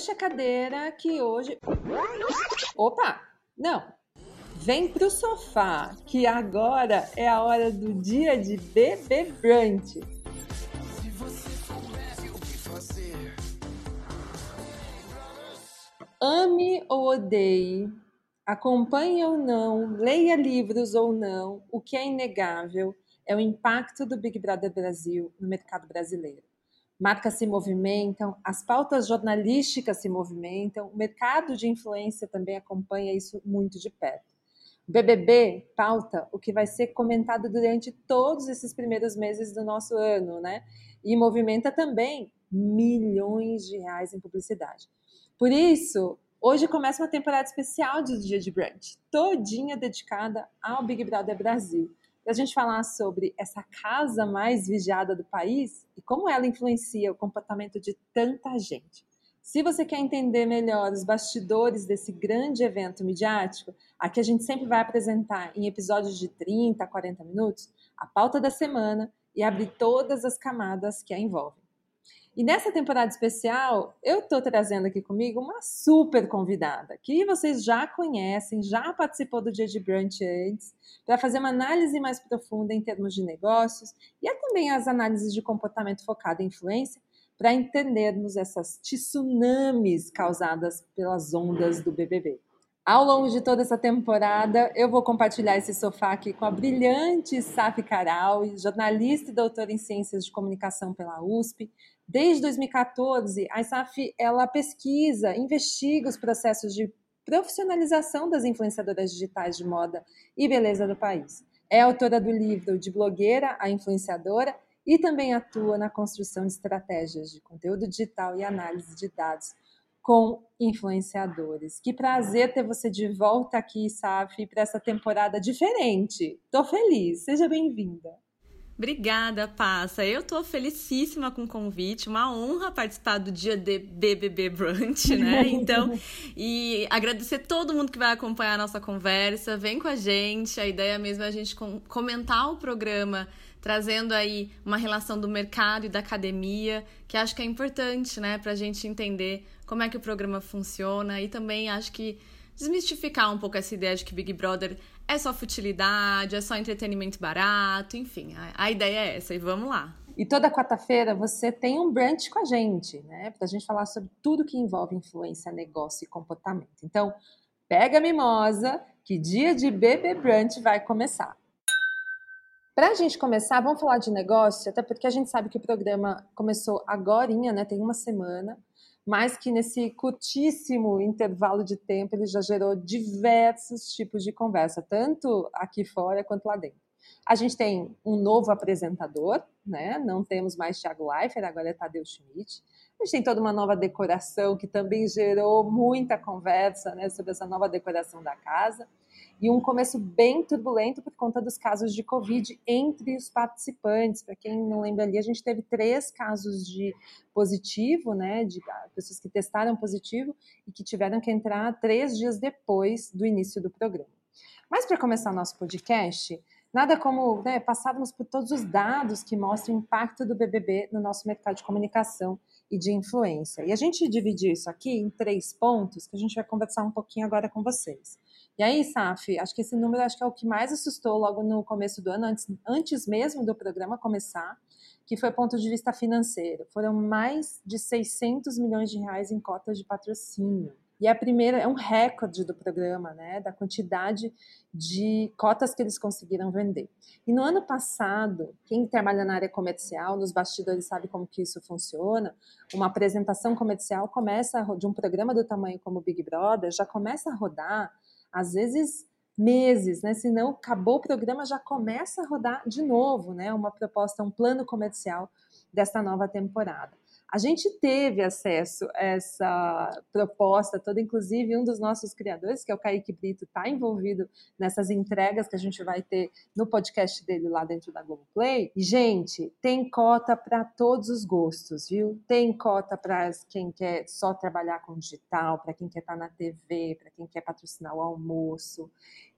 Puxa a cadeira que hoje. Opa! Não! Vem pro sofá, que agora é a hora do dia de bebê brunch. Ame ou odeie, acompanhe ou não, leia livros ou não, o que é inegável é o impacto do Big Brother Brasil no mercado brasileiro. Marcas se movimentam, as pautas jornalísticas se movimentam, o mercado de influência também acompanha isso muito de perto. O BBB pauta o que vai ser comentado durante todos esses primeiros meses do nosso ano, né? E movimenta também milhões de reais em publicidade. Por isso, hoje começa uma temporada especial de Dia de Brunch, todinha dedicada ao Big Brother Brasil para a gente falar sobre essa casa mais vigiada do país e como ela influencia o comportamento de tanta gente. Se você quer entender melhor os bastidores desse grande evento midiático, aqui a gente sempre vai apresentar em episódios de 30 a 40 minutos a pauta da semana e abrir todas as camadas que a envolvem. E nessa temporada especial, eu estou trazendo aqui comigo uma super convidada, que vocês já conhecem, já participou do Dia de Brunch antes, para fazer uma análise mais profunda em termos de negócios e também as análises de comportamento focado em influência, para entendermos essas tsunamis causadas pelas ondas do BBB. Ao longo de toda essa temporada, eu vou compartilhar esse sofá aqui com a brilhante Safi Caral, jornalista e doutora em Ciências de Comunicação pela USP, Desde 2014, a ISAF ela pesquisa, investiga os processos de profissionalização das influenciadoras digitais de moda e beleza do país. É autora do livro De Blogueira a Influenciadora e também atua na construção de estratégias de conteúdo digital e análise de dados com influenciadores. Que prazer ter você de volta aqui, Safi, para essa temporada diferente. Tô feliz. Seja bem-vinda. Obrigada, Passa. Eu tô felicíssima com o convite, uma honra participar do dia de BBB Brunch, né? Então, e agradecer todo mundo que vai acompanhar a nossa conversa. Vem com a gente. A ideia mesmo é a gente comentar o programa trazendo aí uma relação do mercado e da academia, que acho que é importante, né, para a gente entender como é que o programa funciona e também acho que desmistificar um pouco essa ideia de que Big Brother é só futilidade, é só entretenimento barato, enfim, a, a ideia é essa e vamos lá. E toda quarta-feira você tem um brunch com a gente, né? Para a gente falar sobre tudo que envolve influência, negócio e comportamento. Então, pega a mimosa, que dia de bebê brunch vai começar. Para a gente começar, vamos falar de negócio, até porque a gente sabe que o programa começou agora, né? Tem uma semana mas que nesse curtíssimo intervalo de tempo ele já gerou diversos tipos de conversa, tanto aqui fora quanto lá dentro. A gente tem um novo apresentador, né? Não temos mais Thiago Leifert, agora é Tadeu Schmidt. A gente tem toda uma nova decoração que também gerou muita conversa, né, sobre essa nova decoração da casa e um começo bem turbulento por conta dos casos de Covid entre os participantes. Para quem não lembra ali, a gente teve três casos de positivo, né, de pessoas que testaram positivo e que tiveram que entrar três dias depois do início do programa. Mas para começar nosso podcast, nada como né, passarmos por todos os dados que mostram o impacto do BBB no nosso mercado de comunicação e de influência. E a gente dividiu isso aqui em três pontos que a gente vai conversar um pouquinho agora com vocês. E aí, Saf, acho que esse número acho que é o que mais assustou logo no começo do ano, antes, antes mesmo do programa começar, que foi ponto de vista financeiro. Foram mais de 600 milhões de reais em cotas de patrocínio. E a primeira é um recorde do programa, né, da quantidade de cotas que eles conseguiram vender. E no ano passado, quem trabalha na área comercial, nos bastidores sabe como que isso funciona. Uma apresentação comercial começa de um programa do tamanho como o Big Brother, já começa a rodar às vezes meses, né? Se não acabou o programa, já começa a rodar de novo, né? Uma proposta, um plano comercial desta nova temporada. A gente teve acesso a essa proposta toda, inclusive um dos nossos criadores, que é o Kaique Brito, está envolvido nessas entregas que a gente vai ter no podcast dele lá dentro da Globoplay. E, gente, tem cota para todos os gostos, viu? Tem cota para quem quer só trabalhar com digital, para quem quer estar tá na TV, para quem quer patrocinar o almoço.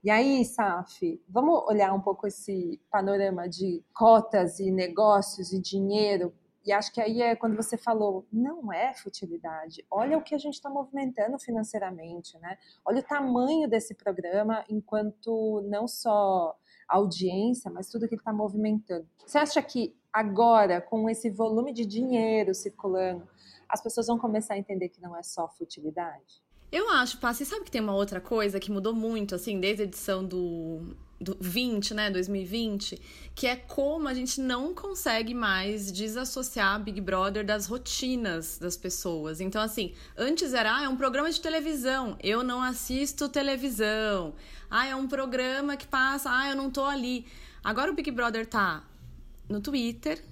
E aí, Saf, vamos olhar um pouco esse panorama de cotas e negócios e dinheiro e acho que aí é quando você falou, não é futilidade. Olha o que a gente está movimentando financeiramente, né? Olha o tamanho desse programa enquanto não só audiência, mas tudo que ele está movimentando. Você acha que agora, com esse volume de dinheiro circulando, as pessoas vão começar a entender que não é só futilidade? Eu acho, Passi, sabe que tem uma outra coisa que mudou muito, assim, desde a edição do, do 20, né, 2020, que é como a gente não consegue mais desassociar Big Brother das rotinas das pessoas. Então, assim, antes era, ah, é um programa de televisão, eu não assisto televisão. Ah, é um programa que passa, ah, eu não tô ali. Agora o Big Brother tá no Twitter,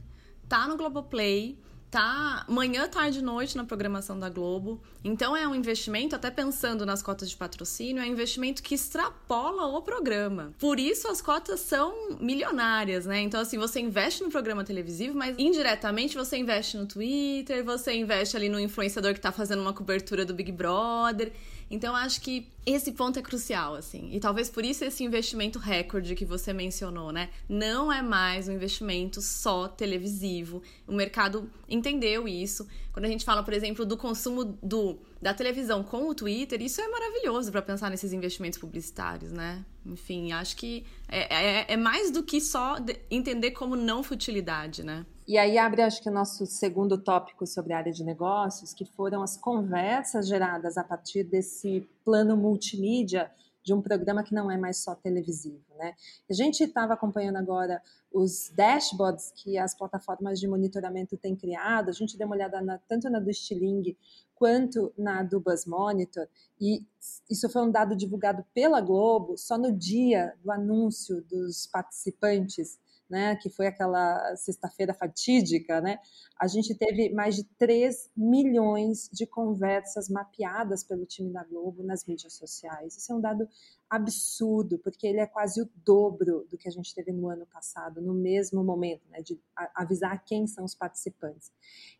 tá no Globoplay, tá manhã, tarde e noite na programação da Globo. Então é um investimento, até pensando nas cotas de patrocínio, é um investimento que extrapola o programa. Por isso as cotas são milionárias, né? Então, assim, você investe no programa televisivo, mas indiretamente você investe no Twitter, você investe ali no influenciador que tá fazendo uma cobertura do Big Brother. Então, acho que esse ponto é crucial, assim. E talvez por isso esse investimento recorde que você mencionou, né? Não é mais um investimento só televisivo. O mercado entendeu isso. Quando a gente fala, por exemplo, do consumo do, da televisão com o Twitter, isso é maravilhoso para pensar nesses investimentos publicitários, né? Enfim, acho que é, é, é mais do que só entender como não futilidade, né? E aí abre, acho que, o nosso segundo tópico sobre a área de negócios, que foram as conversas geradas a partir desse plano multimídia de um programa que não é mais só televisivo, né? A gente estava acompanhando agora os dashboards que as plataformas de monitoramento têm criado, a gente deu uma olhada na, tanto na do Stiling quanto na do Buzz Monitor, e isso foi um dado divulgado pela Globo só no dia do anúncio dos participantes né, que foi aquela sexta-feira fatídica, né, a gente teve mais de 3 milhões de conversas mapeadas pelo time da Globo nas mídias sociais. Isso é um dado absurdo, porque ele é quase o dobro do que a gente teve no ano passado, no mesmo momento, né, de avisar quem são os participantes.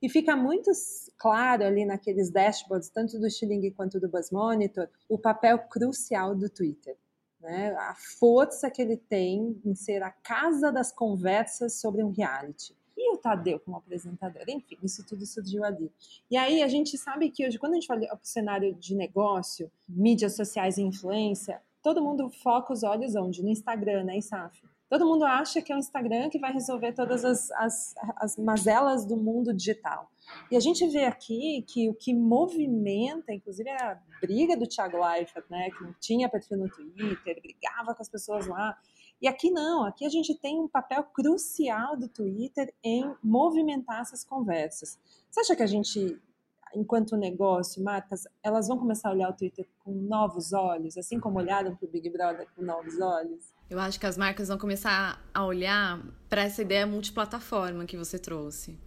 E fica muito claro ali naqueles dashboards, tanto do Stiling quanto do Buzz Monitor, o papel crucial do Twitter né? a força que ele tem em ser a casa das conversas sobre um reality. E o Tadeu como apresentador, enfim, isso tudo surgiu ali. E aí a gente sabe que hoje, quando a gente fala para o cenário de negócio, mídias sociais e influência, todo mundo foca os olhos onde? No Instagram, né, Isaf? Todo mundo acha que é o Instagram que vai resolver todas as, as, as mazelas do mundo digital. E a gente vê aqui que o que movimenta, inclusive é a briga do Thiago Leifert, né, que não tinha perfil no Twitter, brigava com as pessoas lá. E aqui não, aqui a gente tem um papel crucial do Twitter em movimentar essas conversas. Você acha que a gente, enquanto negócio, marcas, elas vão começar a olhar o Twitter com novos olhos, assim como olharam para o Big Brother com novos olhos? Eu acho que as marcas vão começar a olhar para essa ideia multiplataforma que você trouxe.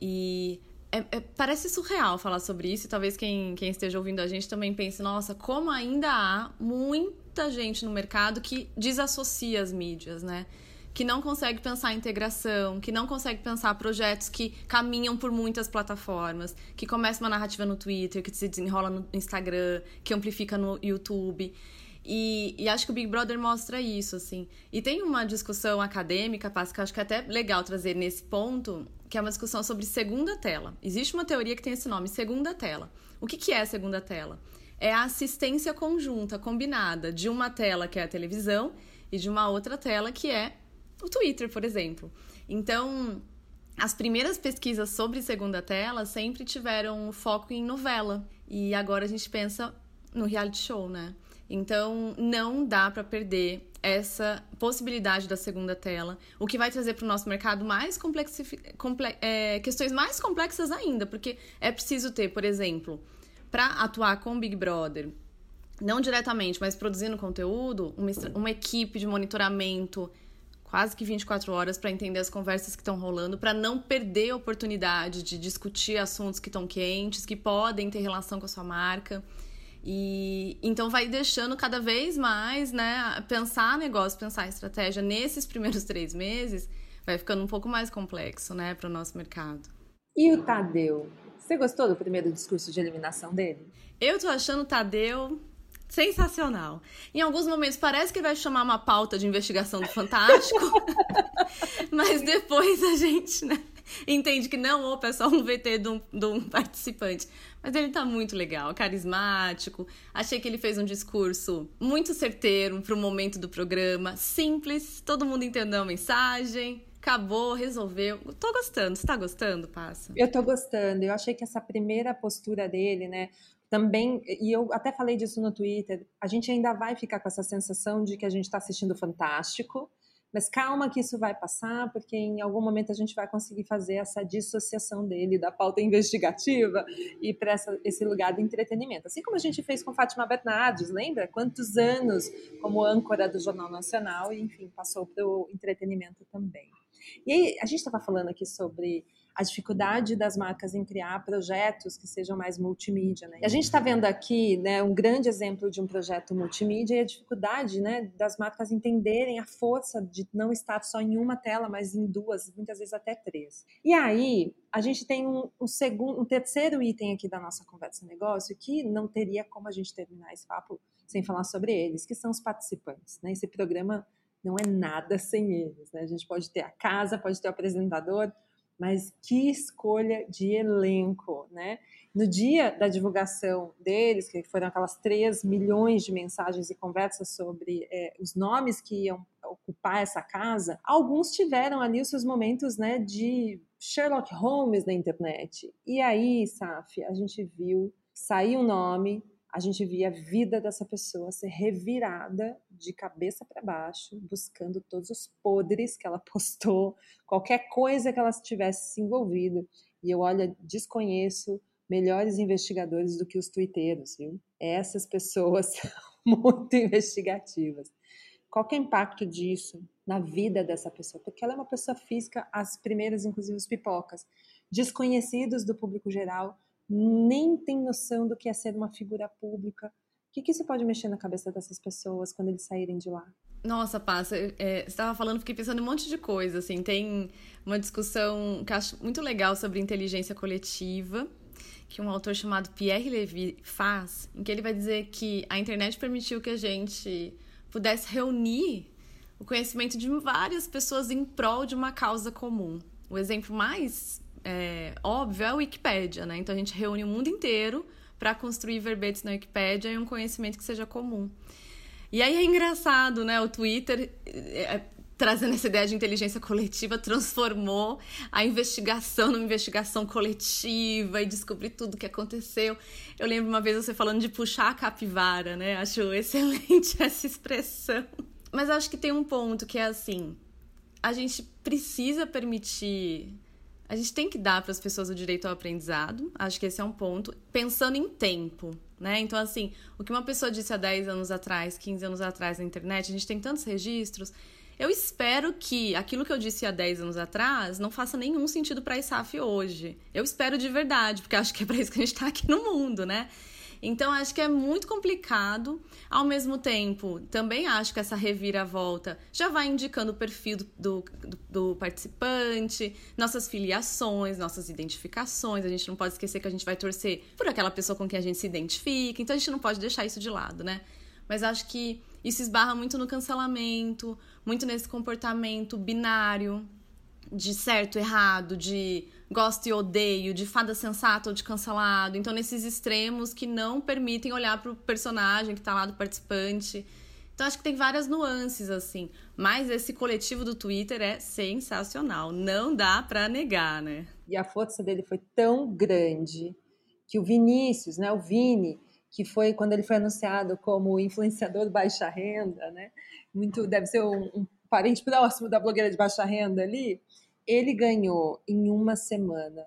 E é, é, parece surreal falar sobre isso, e talvez quem, quem esteja ouvindo a gente também pense: nossa, como ainda há muita gente no mercado que desassocia as mídias, né? Que não consegue pensar integração, que não consegue pensar projetos que caminham por muitas plataformas, que começa uma narrativa no Twitter, que se desenrola no Instagram, que amplifica no YouTube. E, e, acho que o Big Brother mostra isso, assim. E tem uma discussão acadêmica, Paz, que eu acho que é até legal trazer nesse ponto, que é uma discussão sobre segunda tela. Existe uma teoria que tem esse nome, segunda tela. O que, que é segunda tela? É a assistência conjunta, combinada, de uma tela que é a televisão e de uma outra tela que é o Twitter, por exemplo. Então, as primeiras pesquisas sobre segunda tela sempre tiveram foco em novela. E agora a gente pensa no reality show, né? Então, não dá para perder essa possibilidade da segunda tela, o que vai trazer para o nosso mercado mais comple é, questões mais complexas ainda, porque é preciso ter, por exemplo, para atuar com o Big Brother, não diretamente, mas produzindo conteúdo, uma, uma equipe de monitoramento quase que 24 horas para entender as conversas que estão rolando, para não perder a oportunidade de discutir assuntos que estão quentes, que podem ter relação com a sua marca. E então vai deixando cada vez mais, né? Pensar negócio, pensar estratégia nesses primeiros três meses vai ficando um pouco mais complexo, né, para o nosso mercado. E o Tadeu? Você gostou do primeiro discurso de eliminação dele? Eu tô achando o Tadeu sensacional. Em alguns momentos parece que vai chamar uma pauta de investigação do Fantástico, mas depois a gente, né? entende que não, opa, é só um VT de um, de um participante. Mas ele tá muito legal, carismático. Achei que ele fez um discurso muito certeiro pro momento do programa, simples, todo mundo entendeu a mensagem. Acabou, resolveu. Tô gostando. Você tá gostando, Passa? Eu tô gostando. Eu achei que essa primeira postura dele, né, também, e eu até falei disso no Twitter, a gente ainda vai ficar com essa sensação de que a gente está assistindo Fantástico, mas calma que isso vai passar, porque em algum momento a gente vai conseguir fazer essa dissociação dele da pauta investigativa e para esse lugar do entretenimento. Assim como a gente fez com Fátima Bernardes, lembra? Quantos anos como âncora do Jornal Nacional e, enfim, passou para o entretenimento também. E aí, a gente estava falando aqui sobre a dificuldade das marcas em criar projetos que sejam mais multimídia. Né? A gente está vendo aqui né, um grande exemplo de um projeto multimídia e a dificuldade né, das marcas entenderem a força de não estar só em uma tela, mas em duas, muitas vezes até três. E aí, a gente tem um, um, segundo, um terceiro item aqui da nossa conversa negócio que não teria como a gente terminar esse papo sem falar sobre eles, que são os participantes. Né? Esse programa não é nada sem eles. Né? A gente pode ter a casa, pode ter o apresentador, mas que escolha de elenco, né? No dia da divulgação deles, que foram aquelas 3 milhões de mensagens e conversas sobre é, os nomes que iam ocupar essa casa, alguns tiveram ali os seus momentos né, de Sherlock Holmes na internet. E aí, Saf, a gente viu sair um nome, a gente via a vida dessa pessoa ser revirada de cabeça para baixo, buscando todos os podres que ela postou, qualquer coisa que ela tivesse se envolvido. E eu, olha, desconheço melhores investigadores do que os twitteiros, viu? Essas pessoas muito investigativas. Qual é o impacto disso na vida dessa pessoa? Porque ela é uma pessoa física, as primeiras, inclusive, os pipocas, desconhecidos do público geral, nem tem noção do que é ser uma figura pública. O que, que isso pode mexer na cabeça dessas pessoas quando eles saírem de lá? Nossa, Passa, é, você estava falando, fiquei pensando um monte de coisa, assim, tem uma discussão que acho muito legal sobre inteligência coletiva, que um autor chamado Pierre Levy faz, em que ele vai dizer que a internet permitiu que a gente pudesse reunir o conhecimento de várias pessoas em prol de uma causa comum. O exemplo mais é, óbvio é a Wikipédia, né? Então a gente reúne o mundo inteiro para construir verbetes na Wikipédia e um conhecimento que seja comum. E aí é engraçado, né? O Twitter, é, trazendo essa ideia de inteligência coletiva, transformou a investigação numa investigação coletiva e descobrir tudo o que aconteceu. Eu lembro uma vez você falando de puxar a capivara, né? Acho excelente essa expressão. Mas acho que tem um ponto que é assim: a gente precisa permitir a gente tem que dar para as pessoas o direito ao aprendizado, acho que esse é um ponto, pensando em tempo, né? Então, assim, o que uma pessoa disse há 10 anos atrás, 15 anos atrás na internet, a gente tem tantos registros. Eu espero que aquilo que eu disse há 10 anos atrás não faça nenhum sentido para a ISAF hoje. Eu espero de verdade, porque acho que é para isso que a gente está aqui no mundo, né? Então, acho que é muito complicado. Ao mesmo tempo, também acho que essa reviravolta já vai indicando o perfil do, do, do, participante, nossas filiações, nossas identificações. A gente não pode esquecer que a gente vai torcer por aquela pessoa com quem a gente se identifica. Então, a gente não pode deixar isso de lado, né? Mas acho que isso esbarra muito no cancelamento, muito nesse comportamento binário de certo, errado, de gosto e odeio, de fada sensata ou de cancelado. Então, nesses extremos que não permitem olhar para o personagem que está lá do participante. Então, acho que tem várias nuances, assim. Mas esse coletivo do Twitter é sensacional. Não dá para negar, né? E a força dele foi tão grande que o Vinícius, né, o Vini, que foi quando ele foi anunciado como influenciador baixa renda, né? Muito deve ser um, um parente próximo da blogueira de baixa renda ali ele ganhou em uma semana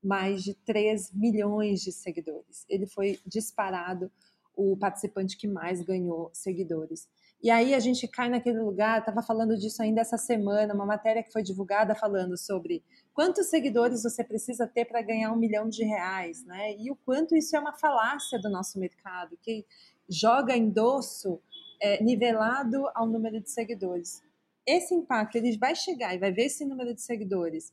mais de 3 milhões de seguidores. Ele foi disparado o participante que mais ganhou seguidores. E aí a gente cai naquele lugar, estava falando disso ainda essa semana, uma matéria que foi divulgada falando sobre quantos seguidores você precisa ter para ganhar um milhão de reais, né? E o quanto isso é uma falácia do nosso mercado, que joga endosso é, nivelado ao número de seguidores esse impacto ele vai chegar e vai ver esse número de seguidores,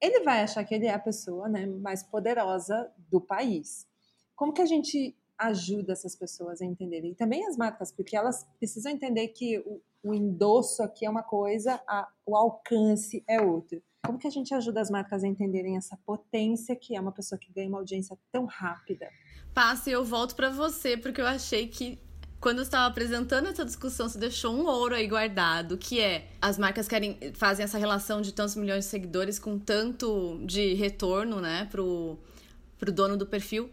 ele vai achar que ele é a pessoa né, mais poderosa do país. Como que a gente ajuda essas pessoas a entenderem? E também as marcas, porque elas precisam entender que o, o endosso aqui é uma coisa, a, o alcance é outro. Como que a gente ajuda as marcas a entenderem essa potência que é uma pessoa que ganha uma audiência tão rápida? Passe, eu volto para você, porque eu achei que quando eu estava apresentando essa discussão, você deixou um ouro aí guardado, que é as marcas querem fazem essa relação de tantos milhões de seguidores com tanto de retorno, né, pro, pro dono do perfil.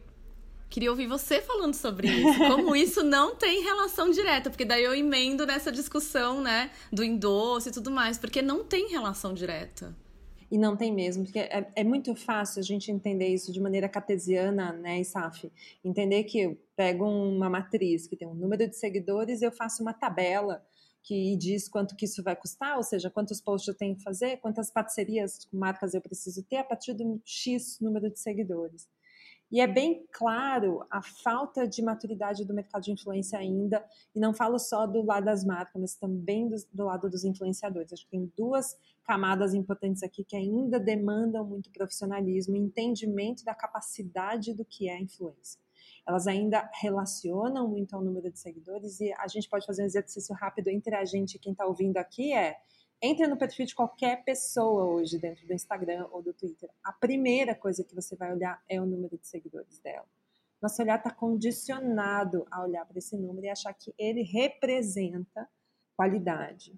Queria ouvir você falando sobre isso. Como isso não tem relação direta, porque daí eu emendo nessa discussão, né, do endosso e tudo mais, porque não tem relação direta. E não tem mesmo, porque é, é, muito fácil a gente entender isso de maneira cartesiana, né, Isaf? Entender que eu pego uma matriz que tem um número de seguidores e eu faço uma tabela que diz quanto que isso vai custar, ou seja, quantos posts eu tenho que fazer, quantas parcerias com marcas eu preciso ter a partir do X número de seguidores. E é bem claro a falta de maturidade do mercado de influência ainda, e não falo só do lado das marcas, mas também do, do, lado dos influenciadores. Acho que tem duas camadas importantes aqui que ainda demandam muito profissionalismo e entendimento da capacidade do que é influência. Elas ainda relacionam muito ao número de seguidores, e a gente pode fazer um exercício rápido entre a gente e quem está ouvindo aqui: é entre no perfil de qualquer pessoa hoje dentro do Instagram ou do Twitter. A primeira coisa que você vai olhar é o número de seguidores dela. Nosso olhar está condicionado a olhar para esse número e achar que ele representa qualidade.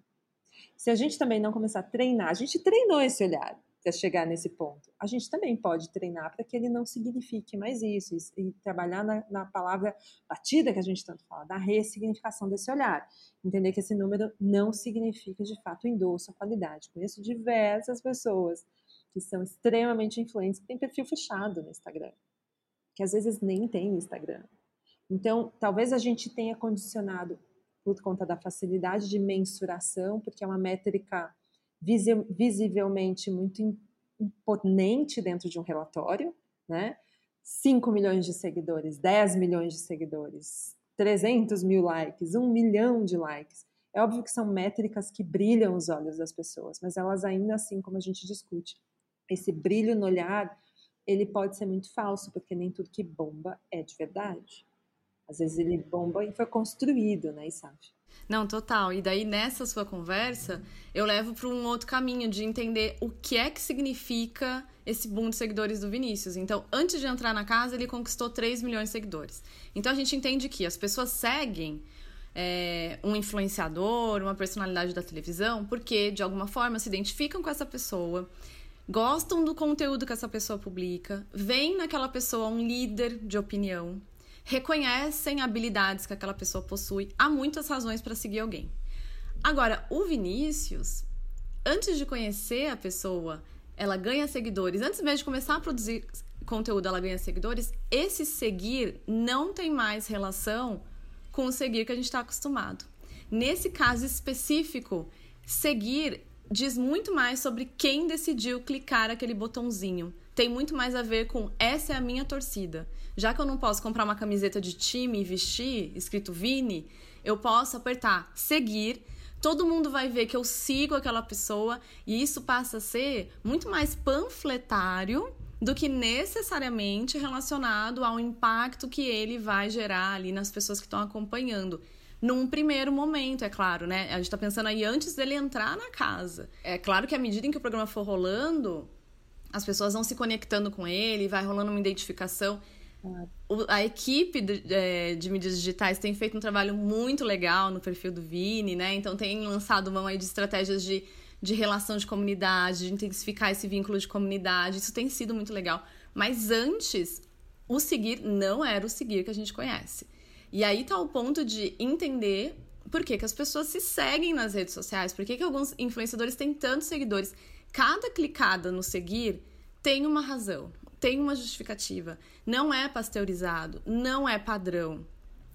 Se a gente também não começar a treinar, a gente treinou esse olhar para chegar nesse ponto. A gente também pode treinar para que ele não signifique mais isso e, trabalhar na, na, palavra batida que a gente tanto fala, da ressignificação desse olhar. Entender que esse número não significa de fato endosso a qualidade. Conheço diversas pessoas que são extremamente influentes, que têm perfil fechado no Instagram, que às vezes nem tem Instagram. Então, talvez a gente tenha condicionado por conta da facilidade de mensuração, porque é uma métrica visivelmente muito imponente dentro de um relatório, né? 5 milhões de seguidores, 10 milhões de seguidores, 300 mil likes, 1 milhão de likes. É óbvio que são métricas que brilham os olhos das pessoas, mas elas ainda assim, como a gente discute, esse brilho no olhar, ele pode ser muito falso, porque nem tudo que bomba é de verdade. Às vezes ele bomba e foi construído, né, Isaf? Não, total. E daí nessa sua conversa, eu levo para um outro caminho de entender o que é que significa esse boom de seguidores do Vinícius. Então, antes de entrar na casa, ele conquistou 3 milhões de seguidores. Então, a gente entende que as pessoas seguem é, um influenciador, uma personalidade da televisão, porque de alguma forma se identificam com essa pessoa, gostam do conteúdo que essa pessoa publica, veem naquela pessoa um líder de opinião reconhecem habilidades que aquela pessoa possui. Há muitas razões para seguir alguém. Agora, o Vinícius, antes de conhecer a pessoa, ela ganha seguidores. Antes mesmo de começar a produzir conteúdo, ela ganha seguidores. Esse seguir não tem mais relação com o seguir que a gente está acostumado. Nesse caso específico, seguir diz muito mais sobre quem decidiu clicar aquele botãozinho. Tem muito mais a ver com essa é a minha torcida já que eu não posso comprar uma camiseta de time e vestir, escrito Vini, eu posso apertar seguir. Todo mundo vai ver que eu sigo aquela pessoa e isso passa a ser muito mais panfletário do que necessariamente relacionado ao impacto que ele vai gerar ali nas pessoas que estão acompanhando. Num primeiro momento, é claro, né? A gente está pensando aí antes dele entrar na casa. É claro que à medida em que o programa for rolando, as pessoas vão se conectando com ele, vai rolando uma identificação. A equipe de, é, de, mídias digitais tem feito um trabalho muito legal no perfil do Vini, né? Então tem lançado mão aí de estratégias de, de relação de comunidade, de intensificar esse vínculo de comunidade. Isso tem sido muito legal. Mas antes, o seguir não era o seguir que a gente conhece. E aí tá o ponto de entender por que, que as pessoas se seguem nas redes sociais, por que, que alguns influenciadores têm tantos seguidores. Cada clicada no seguir tem uma razão tem uma justificativa. Não é pasteurizado, não é padrão.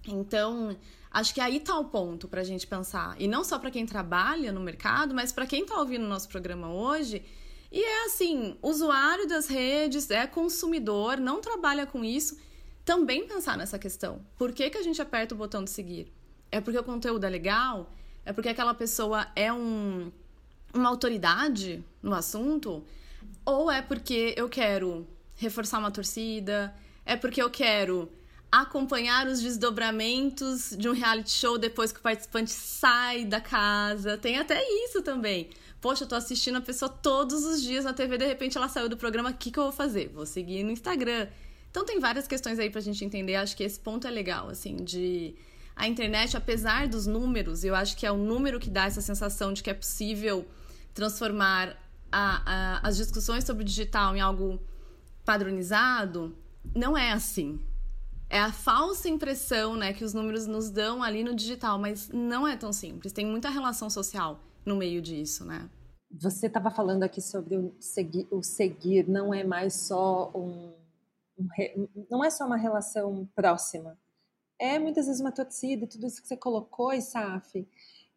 Então, acho que aí tá o ponto para a gente pensar. E não só para quem trabalha no mercado, mas para quem está ouvindo o nosso programa hoje. E é assim, usuário das redes, é consumidor, não trabalha com isso. Também pensar nessa questão. Por que, que a gente aperta o botão de seguir? É porque o conteúdo é legal? É porque aquela pessoa é um, uma autoridade no assunto? Ou é porque eu quero reforçar uma torcida, é porque eu quero acompanhar os desdobramentos de um reality show depois que o participante sai da casa. Tem até isso também. poxa, eu tô assistindo a pessoa todos os dias na TV, de repente ela saiu do programa, o que, que eu vou fazer? Vou seguir no Instagram. Então tem várias questões aí pra gente entender. Acho que esse ponto é legal, assim, de. A internet, apesar dos números, eu acho que é o número que dá essa sensação de que é possível transformar a, a, as discussões sobre o digital em algo padronizado, não é assim. É a falsa impressão né, que os números nos dão ali no digital, mas não é tão simples. Tem muita relação social no meio disso, né? Você estava falando aqui sobre o seguir, o seguir não é mais só um, um, não é só uma relação próxima. É muitas vezes uma torcida, tudo isso que você colocou, Isaf.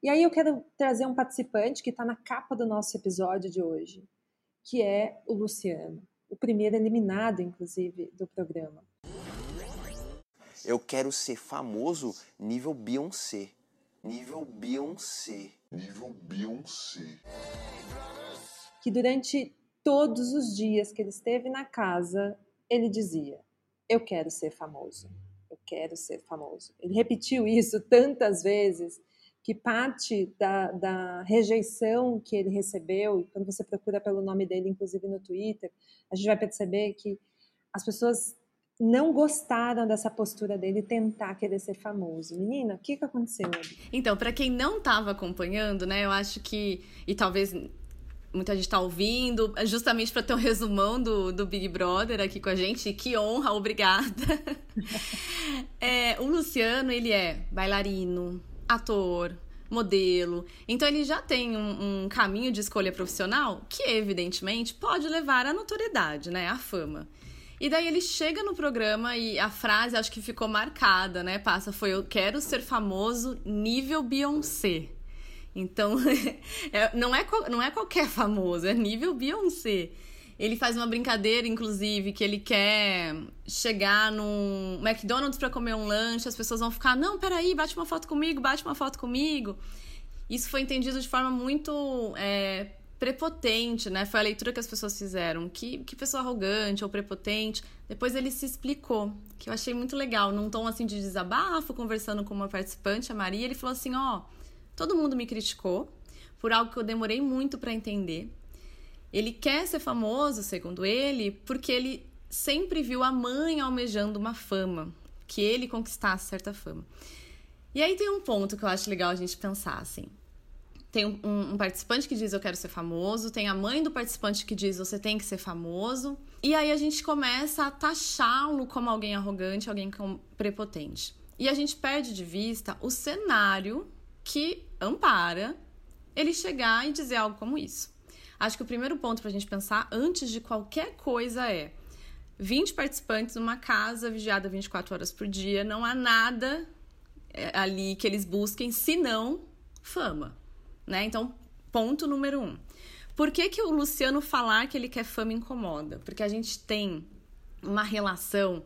E aí eu quero trazer um participante que está na capa do nosso episódio de hoje, que é o Luciano, o primeiro eliminado, inclusive, do programa. Eu quero ser famoso nível Beyoncé. Nível Beyoncé. Nível Beyoncé. Que durante todos os dias que ele esteve na casa, ele dizia: Eu quero ser famoso. Eu quero ser famoso. Ele repetiu isso tantas vezes que parte da, da, rejeição que ele recebeu, quando você procura pelo nome dele, inclusive no Twitter, a gente vai perceber que as pessoas não gostaram dessa postura dele tentar querer ser famoso. Menina, o que, que aconteceu? Então, para quem não estava acompanhando, né, eu acho que, e talvez muita gente está ouvindo, justamente para ter um resumão do, do Big Brother aqui com a gente. Que honra, obrigada. é, o Luciano, ele é bailarino, ator, modelo. Então ele já tem um, um, caminho de escolha profissional que, evidentemente, pode levar à notoriedade, né? À fama. E daí ele chega no programa e a frase acho que ficou marcada, né? Passa, foi eu quero ser famoso nível Beyoncé. Então, é, não, é, não é qualquer famoso, é nível Beyoncé. Ele faz uma brincadeira, inclusive, que ele quer chegar num McDonald's para comer um lanche, as pessoas vão ficar, não, peraí, bate uma foto comigo, bate uma foto comigo. Isso foi entendido de forma muito é, prepotente, né? Foi a leitura que as pessoas fizeram. Que, que pessoa arrogante ou prepotente. Depois ele se explicou, que eu achei muito legal, num tom assim de desabafo, conversando com uma participante, a Maria, ele falou assim: ó, todo mundo me criticou por algo que eu demorei muito para entender. Ele quer ser famoso, segundo ele, porque ele sempre viu a mãe almejando uma fama, que ele conquistasse certa fama. E aí tem um ponto que eu acho legal a gente pensar assim tem um, um, participante que diz eu quero ser famoso, tem a mãe do participante que diz você tem que ser famoso. E aí a gente começa a taxá-lo como alguém arrogante, alguém prepotente. E a gente perde de vista o cenário que ampara ele chegar e dizer algo como isso. Acho que o primeiro ponto para a gente pensar antes de qualquer coisa é 20 participantes numa casa vigiada 24 horas por dia, não há nada é, ali que eles busquem senão fama né? Então, ponto número um. Por que, que o Luciano falar que ele quer fama incomoda? Porque a gente tem uma relação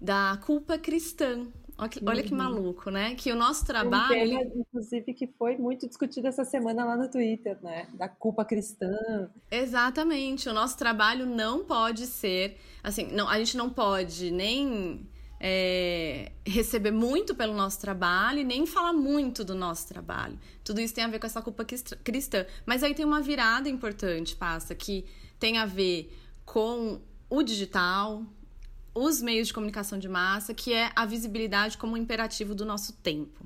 da culpa cristã. Olha que, olha que uhum. maluco, né? Que o nosso trabalho. Um tema, inclusive, que foi muito discutido essa semana lá no Twitter, né? Da culpa cristã. Exatamente. O nosso trabalho não pode ser. Assim, não, a gente não pode nem é, receber muito pelo nosso trabalho e nem falar muito do nosso trabalho. Tudo isso tem a ver com essa culpa cristã. Mas aí tem uma virada importante, passa, que tem a ver com o digital, os meios de comunicação de massa, que é a visibilidade como um imperativo do nosso tempo.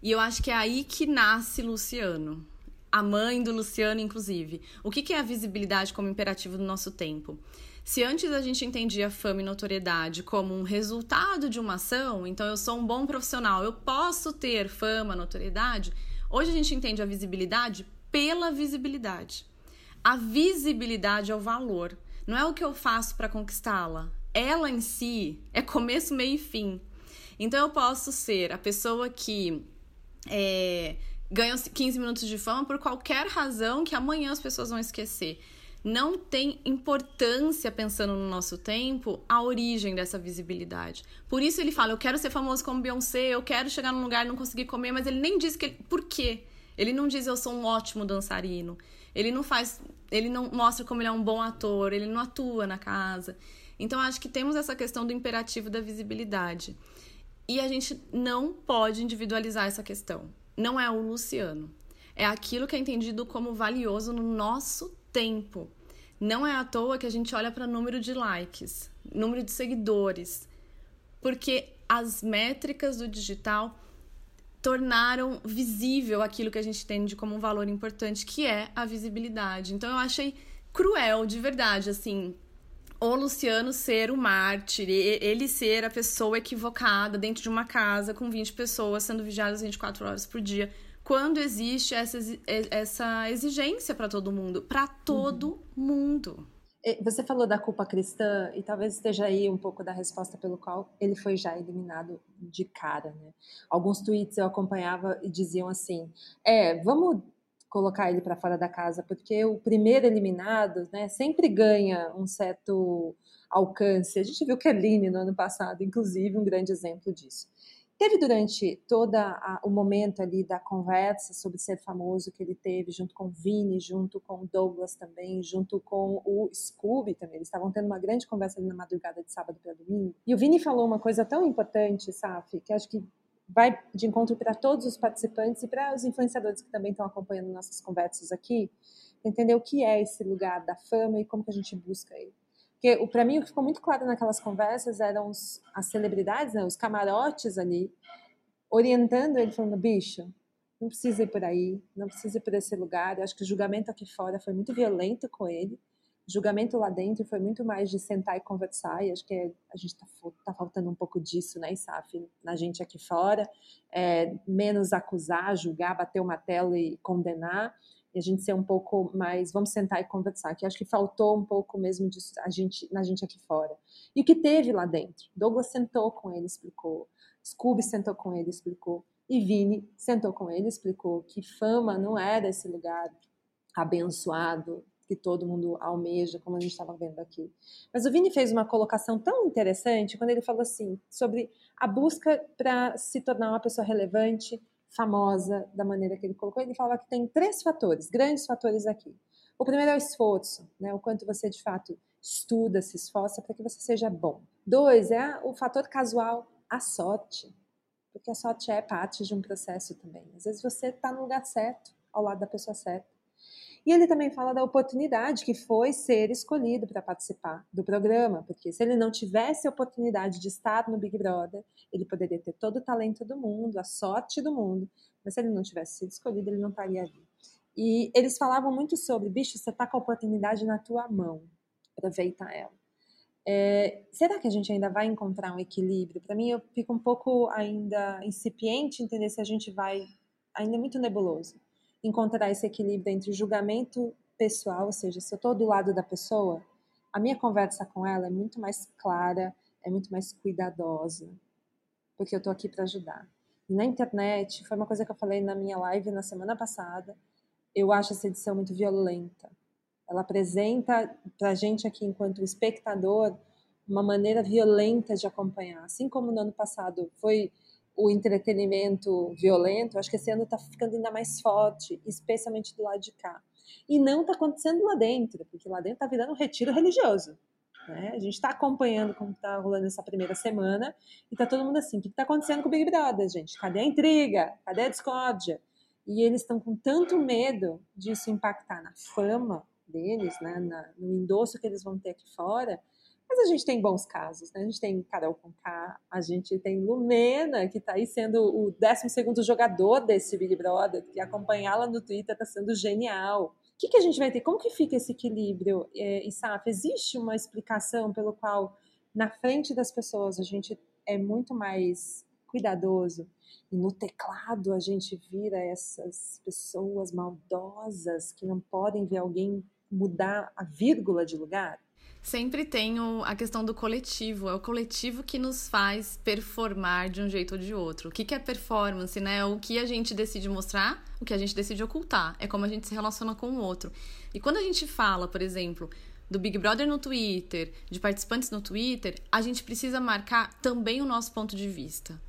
E eu acho que é aí que nasce Luciano. A mãe do Luciano, inclusive. O que é a visibilidade como imperativo do nosso tempo? Se antes a gente entendia fama e notoriedade como um resultado de uma ação, então eu sou um bom profissional, eu posso ter fama, notoriedade, hoje a gente entende a visibilidade pela visibilidade. A visibilidade é o valor, não é o que eu faço para conquistá-la. Ela em si é começo, meio e fim. Então eu posso ser a pessoa que é, ganha 15 minutos de fama por qualquer razão que amanhã as pessoas vão esquecer não tem importância, pensando no nosso tempo, a origem dessa visibilidade. Por isso ele fala: eu quero ser famoso como Beyoncé, eu quero chegar num lugar e não conseguir comer, mas ele nem diz que ele, por quê. Ele não diz eu sou um ótimo dançarino. Ele não faz, ele não mostra como ele é um bom ator, ele não atua na casa. Então acho que temos essa questão do imperativo da visibilidade. E a gente não pode individualizar essa questão. Não é o Luciano é aquilo que é entendido como valioso no nosso tempo. Não é à toa que a gente olha para número de likes, número de seguidores, porque as métricas do digital tornaram visível aquilo que a gente entende como um valor importante, que é a visibilidade. Então eu achei cruel, de verdade, assim, o Luciano ser o mártir, ele ser a pessoa equivocada dentro de uma casa com 20 pessoas sendo vigiadas 24 horas por dia, quando existe essa, essa exigência para todo mundo, para todo uhum. mundo. Você falou da culpa cristã e talvez esteja aí um pouco da resposta pelo qual ele foi já eliminado de cara, né? Alguns tweets eu acompanhava e diziam assim: "É, vamos colocar ele para fora da casa, porque o primeiro eliminado, né, sempre ganha um certo alcance. A gente viu Kelly no ano passado, inclusive, um grande exemplo disso. Teve durante todo o momento ali da conversa sobre ser famoso que ele teve, junto com o Vini, junto com o Douglas também, junto com o Scooby também. Eles estavam tendo uma grande conversa ali na madrugada de sábado para domingo. E o Vini falou uma coisa tão importante, Saf, que acho que vai de encontro para todos os participantes e para os influenciadores que também estão acompanhando nossas conversas aqui, entender o que é esse lugar da fama e como que a gente busca ele. Porque para mim o que ficou muito claro naquelas conversas eram os, as celebridades, né, os camarotes ali, orientando ele, falando, bicho, não precisa ir por aí, não precisa ir por esse lugar. Eu acho que o julgamento aqui fora foi muito violento com ele julgamento lá dentro foi muito mais de sentar e conversar, e acho que é, a gente está tá faltando um pouco disso, né, Isaf, na gente aqui fora, é, menos acusar, julgar, bater uma tela e condenar, e a gente ser um pouco mais, vamos sentar e conversar, que acho que faltou um pouco mesmo disso a gente, na gente aqui fora. E o que teve lá dentro? Douglas sentou com ele, explicou, Scooby sentou com ele, explicou, e Vini sentou com ele, explicou que fama não era esse lugar abençoado, que todo mundo almeja, como a gente estava vendo aqui. Mas o Vini fez uma colocação tão interessante quando ele falou assim sobre a busca para se tornar uma pessoa relevante, famosa, da maneira que ele colocou. Ele falava que tem três fatores, grandes fatores aqui. O primeiro é o esforço, né? o quanto você de fato estuda, se esforça para que você seja bom. Dois é o fator casual, a sorte, porque a sorte é parte de um processo também. Às vezes você está no lugar certo, ao lado da pessoa certa. E ele também fala da oportunidade que foi ser escolhido para participar do programa, porque se ele não tivesse a oportunidade de estar no Big Brother, ele poderia ter todo o talento do mundo, a sorte do mundo, mas se ele não tivesse sido escolhido, ele não estaria ali. E eles falavam muito sobre, bicho, você está com a oportunidade na tua mão, aproveita ela. É, será que a gente ainda vai encontrar um equilíbrio? Para mim, eu fico um pouco ainda incipiente entender se a gente vai, ainda é muito nebuloso encontrar esse equilíbrio entre julgamento pessoal, ou seja, se eu estou do lado da pessoa, a minha conversa com ela é muito mais clara, é muito mais cuidadosa, porque eu estou aqui para ajudar. E na internet, foi uma coisa que eu falei na minha live na semana passada, eu acho essa edição muito violenta. Ela apresenta para a gente aqui, enquanto espectador, uma maneira violenta de acompanhar. Assim como no ano passado foi o entretenimento violento, acho que esse ano está ficando ainda mais forte, especialmente do lado de cá. E não está acontecendo lá dentro, porque lá dentro está virando um retiro religioso. Né? A gente está acompanhando como está rolando essa primeira semana e está todo mundo assim: o que está acontecendo com o Big Brother, gente? Cadê a intriga? Cadê a discórdia? E eles estão com tanto medo disso impactar na fama deles, né? Na, no endosso que eles vão ter aqui fora, mas a gente tem bons casos, né? A gente tem Carol Conká, a gente tem Lumena, que está aí sendo o 12 jogador desse Big Brother, que acompanhá-la no Twitter está sendo genial. O que, que, a gente vai ter? Como que fica esse equilíbrio, é, Isaf? Existe uma explicação pelo qual, na frente das pessoas, a gente é muito mais cuidadoso e no teclado a gente vira essas pessoas maldosas que não podem ver alguém mudar a vírgula de lugar? Sempre tem a questão do coletivo. É o coletivo que nos faz performar de um jeito ou de outro. O que, que é performance, né? O que a gente decide mostrar, o que a gente decide ocultar. É como a gente se relaciona com o outro. E quando a gente fala, por exemplo, do Big Brother no Twitter, de participantes no Twitter, a gente precisa marcar também o nosso ponto de vista.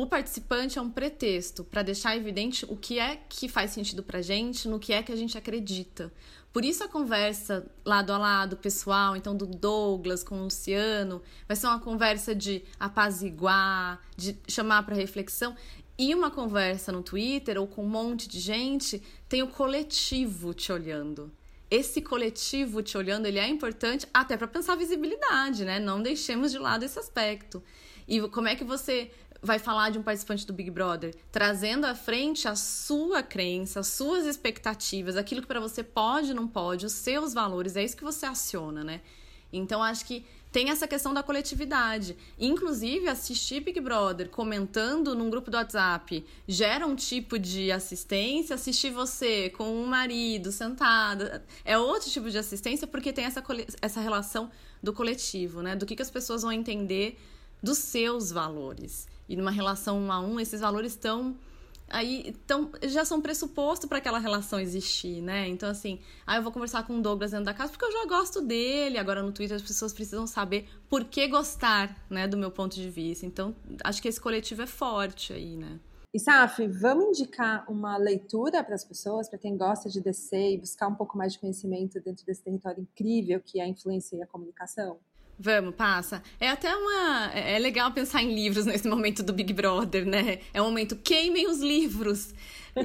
O participante é um pretexto para deixar evidente o que é que faz sentido pra gente, no que é que a gente acredita. Por isso a conversa lado a lado, pessoal, então do Douglas com o Luciano, vai ser uma conversa de apaziguar, de chamar para reflexão. e uma conversa no Twitter ou com um monte de gente, tem o coletivo te olhando. Esse coletivo te olhando, ele é importante até para pensar visibilidade, né? Não deixemos de lado esse aspecto. E como é que você vai falar de um participante do Big Brother, trazendo à frente a sua crença, as suas expectativas, aquilo que para você pode, não pode, os seus valores, é isso que você aciona, né? Então acho que tem essa questão da coletividade. Inclusive, assistir Big Brother comentando num grupo do WhatsApp gera um tipo de assistência. Assistir você com um marido sentada é outro tipo de assistência porque tem essa, essa relação do coletivo, né? Do que, que as pessoas vão entender dos seus valores. E numa relação um a um, esses valores estão aí então já são pressuposto para aquela relação existir, né? Então assim, ah, eu vou conversar com o Douglas dentro da casa porque eu já gosto dele. Agora no Twitter as pessoas precisam saber por que gostar, né, do meu ponto de vista. Então, acho que esse coletivo é forte aí, né? E Saf, vamos indicar uma leitura para as pessoas, para quem gosta de descer e buscar um pouco mais de conhecimento dentro desse território incrível que é a influência e a comunicação? Vamos, passa. É até uma. É, é legal pensar em livros nesse momento do Big Brother, né? É um momento, queimem os livros.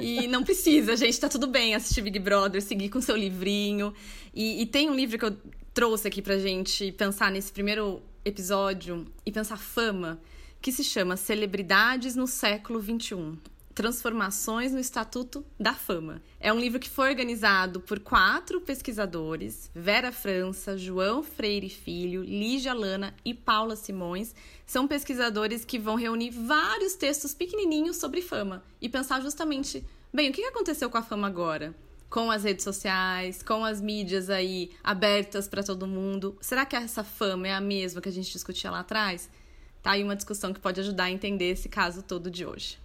E não precisa, gente, tá tudo bem assistir Big Brother, seguir com seu livrinho. E, e tem um livro que eu trouxe aqui pra gente pensar nesse primeiro episódio e pensar fama, que se chama Celebridades no Século XXI. Transformações no Estatuto da Fama. É um livro que foi organizado por quatro pesquisadores: Vera França, João Freire Filho, Lígia Lana e Paula Simões. São pesquisadores que vão reunir vários textos pequenininhos sobre fama e pensar justamente, bem, o que aconteceu com a fama agora? Com as redes sociais, com as mídias aí abertas para todo mundo. Será que essa fama é a mesma que a gente discutia lá atrás? Tá aí uma discussão que pode ajudar a entender esse caso todo de hoje.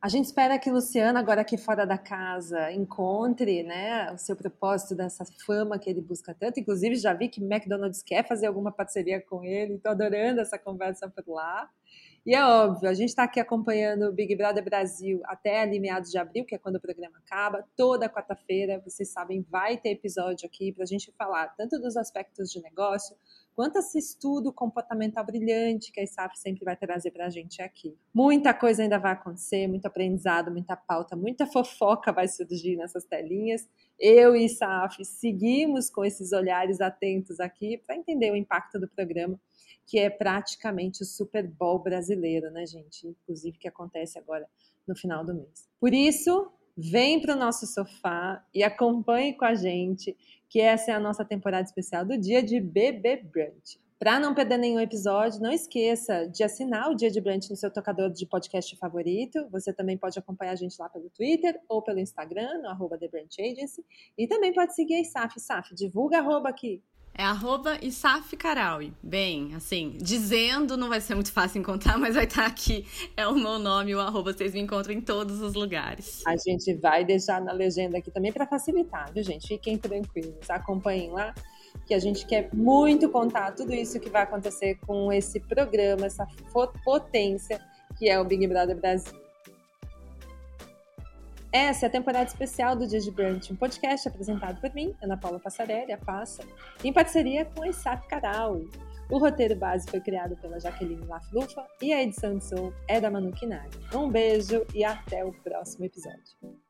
A gente espera que Luciano, agora aqui fora da casa, encontre né, o seu propósito dessa fama que ele busca tanto. Inclusive, já vi que McDonald's quer fazer alguma parceria com ele, estou adorando essa conversa por lá. E é óbvio, a gente está aqui acompanhando o Big Brother Brasil até ali meados de abril, que é quando o programa acaba. Toda quarta-feira, vocês sabem, vai ter episódio aqui para a gente falar tanto dos aspectos de negócio, quanto esse estudo comportamental brilhante que a ISAF sempre vai trazer para a gente aqui. Muita coisa ainda vai acontecer, muito aprendizado, muita pauta, muita fofoca vai surgir nessas telinhas. Eu e ISAF seguimos com esses olhares atentos aqui para entender o impacto do programa, que é praticamente o Super Bowl brasileiro, né, gente? Inclusive que acontece agora no final do mês. Por isso, vem para o nosso sofá e acompanhe com a gente que essa é a nossa temporada especial do dia de Bebê Brunch. Para não perder nenhum episódio, não esqueça de assinar o Dia de Brunch no seu tocador de podcast favorito. Você também pode acompanhar a gente lá pelo Twitter ou pelo Instagram, no arroba The Brunch Agency. E também pode seguir a ISAF. ISAF, divulga arroba aqui. É arroba Isaf. Bem, assim, dizendo não vai ser muito fácil encontrar, mas vai estar aqui. É o meu nome, o arroba, vocês me encontram em todos os lugares. A gente vai deixar na legenda aqui também para facilitar, viu, gente? Fiquem tranquilos, acompanhem lá, que a gente quer muito contar tudo isso que vai acontecer com esse programa, essa potência que é o Big Brother Brasil. Essa é a temporada especial do Dia de Brunch, um podcast apresentado por mim, Ana Paula Passarelli, a Passa, em parceria com a ISAP Caral. O roteiro base foi criado pela Jaqueline Laflufa e a edição de som é da Manu Kinari. Um beijo e até o próximo episódio.